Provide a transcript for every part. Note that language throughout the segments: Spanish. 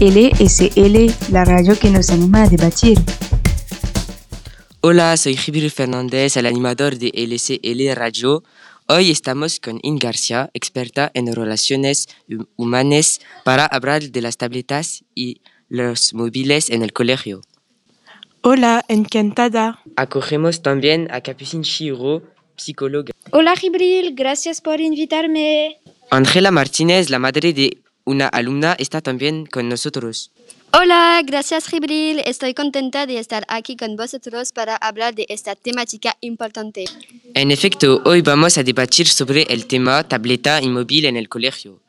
LSL, la radio que nos anima a debatir. Hola, soy Jibril Fernández, el animador de LSL Radio. Hoy estamos con In García, experta en relaciones humanas, para hablar de las tabletas y los móviles en el colegio. Hola, encantada. Acogemos también a Capucine Chiro, psicóloga. Hola Jibril, gracias por invitarme. Ángela Martínez, la madre de una alumna, está también con nosotros. Hola, gracias Jibril. Estoy contenta de estar aquí con vosotros para hablar de esta temática importante. En efecto, hoy vamos a debatir sobre el tema tableta y móvil en el colegio.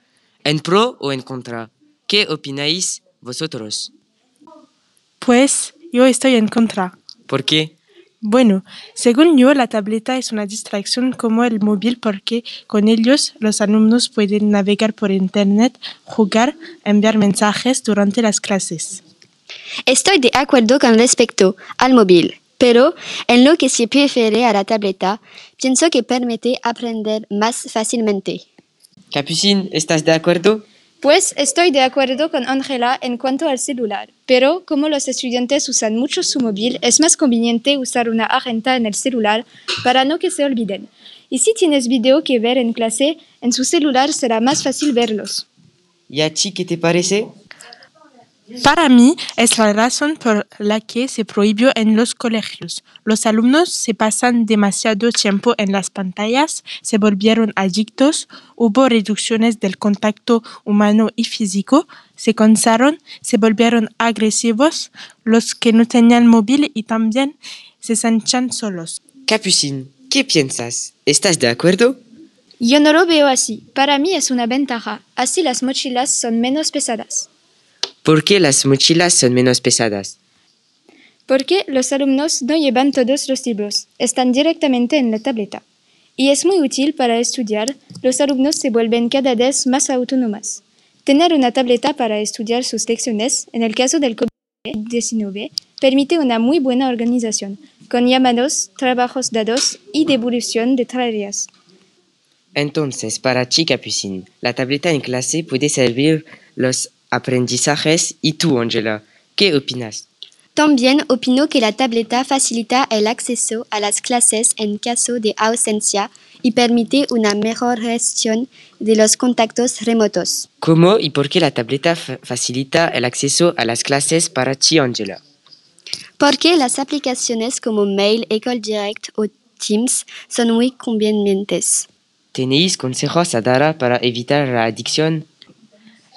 ¿En pro o en contra? ¿Qué opináis vosotros? Pues yo estoy en contra. ¿Por qué? Bueno, según yo, la tableta es una distracción como el móvil porque con ellos los alumnos pueden navegar por Internet, jugar, enviar mensajes durante las clases. Estoy de acuerdo con respecto al móvil, pero en lo que se prefiere a la tableta, pienso que permite aprender más fácilmente. Capucine, ¿estás de acuerdo? Pues estoy de acuerdo con Ángela en cuanto al celular, pero como los estudiantes usan mucho su móvil, es más conveniente usar una agenda en el celular para no que se olviden. Y si tienes video que ver en clase, en su celular será más fácil verlos. ¿Y a ti qué te parece? Para mí es la razón por la que se prohibió en los colegios. Los alumnos se pasan demasiado tiempo en las pantallas, se volvieron adictos, hubo reducciones del contacto humano y físico, se cansaron, se volvieron agresivos, los que no tenían móvil y también se sentían solos. Capucine, ¿qué piensas? ¿Estás de acuerdo? Yo no lo veo así. Para mí es una ventaja. Así las mochilas son menos pesadas. ¿Por qué las mochilas son menos pesadas? Porque los alumnos no llevan todos los libros, están directamente en la tableta. Y es muy útil para estudiar, los alumnos se vuelven cada vez más autónomas. Tener una tableta para estudiar sus lecciones, en el caso del COVID-19, permite una muy buena organización, con llamados, trabajos dados y devolución de tareas. Entonces, para ti, Capucine, la tableta en clase puede servir los aprendizajes. ¿Y tú, Angela, qué opinas? También opino que la tableta facilita el acceso a las clases en caso de ausencia y permite una mejor gestión de los contactos remotos. ¿Cómo y por qué la tableta facilita el acceso a las clases para ti, Angela? Porque las aplicaciones como Mail, Ecole Direct o Teams son muy convenientes. ¿Tenéis consejos a dar para evitar la adicción?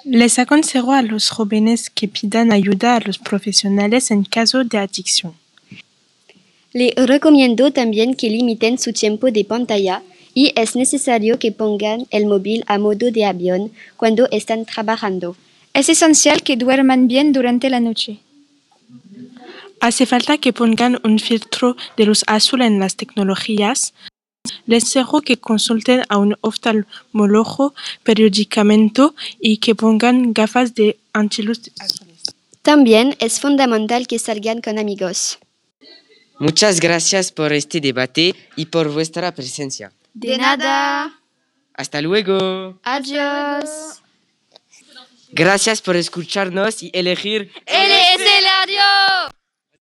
Les aconsejo a los jóvenes que pidan ayuda a los profesionales en caso de adicción. Les recomiendo también que limiten su tiempo de pantalla y es necesario que pongan el móvil a modo de avión cuando están trabajando. Es esencial que duerman bien durante la noche. Hace falta que pongan un filtro de luz azul en las tecnologías. Les dejo que consulten a un oftalmólogo periódicamente y que pongan gafas de antiluz azules. También es fundamental que salgan con amigos. Muchas gracias por este debate y por vuestra presencia. De nada. Hasta luego. Adiós. Gracias por escucharnos y elegir LE